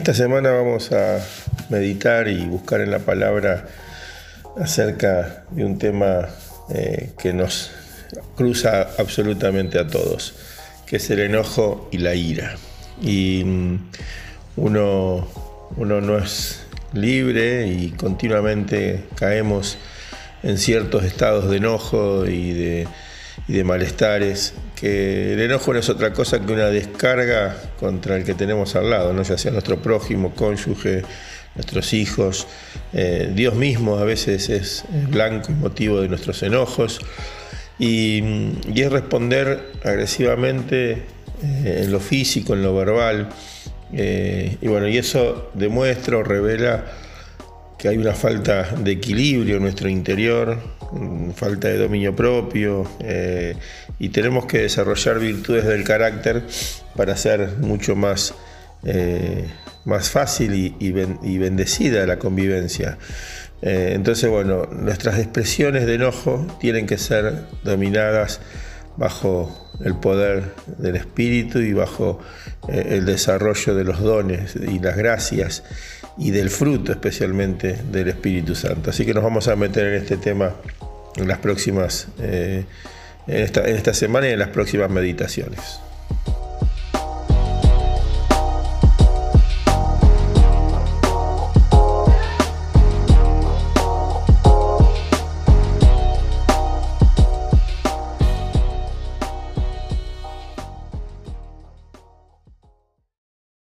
Esta semana vamos a meditar y buscar en la palabra acerca de un tema eh, que nos cruza absolutamente a todos, que es el enojo y la ira. Y mm, uno, uno no es libre y continuamente caemos en ciertos estados de enojo y de, y de malestares, que el enojo no es otra cosa que una descarga contra el que tenemos al lado, ¿no? ya sea nuestro prójimo, cónyuge, nuestros hijos, eh, Dios mismo a veces es blanco y motivo de nuestros enojos, y, y es responder agresivamente eh, en lo físico, en lo verbal, eh, y bueno, y eso demuestra o revela que hay una falta de equilibrio en nuestro interior, falta de dominio propio, eh, y tenemos que desarrollar virtudes del carácter para ser mucho más, eh, más fácil y, bendecida la convivencia. Eh, entonces, bueno, nuestras expresiones de enojo tienen que ser dominadas bajo el poder del Espíritu y bajo el desarrollo de los dones y las gracias y del fruto especialmente del Espíritu Santo. Así que nos vamos a meter en este tema en las próximas, eh, en, esta, en esta semana y en las próximas meditaciones.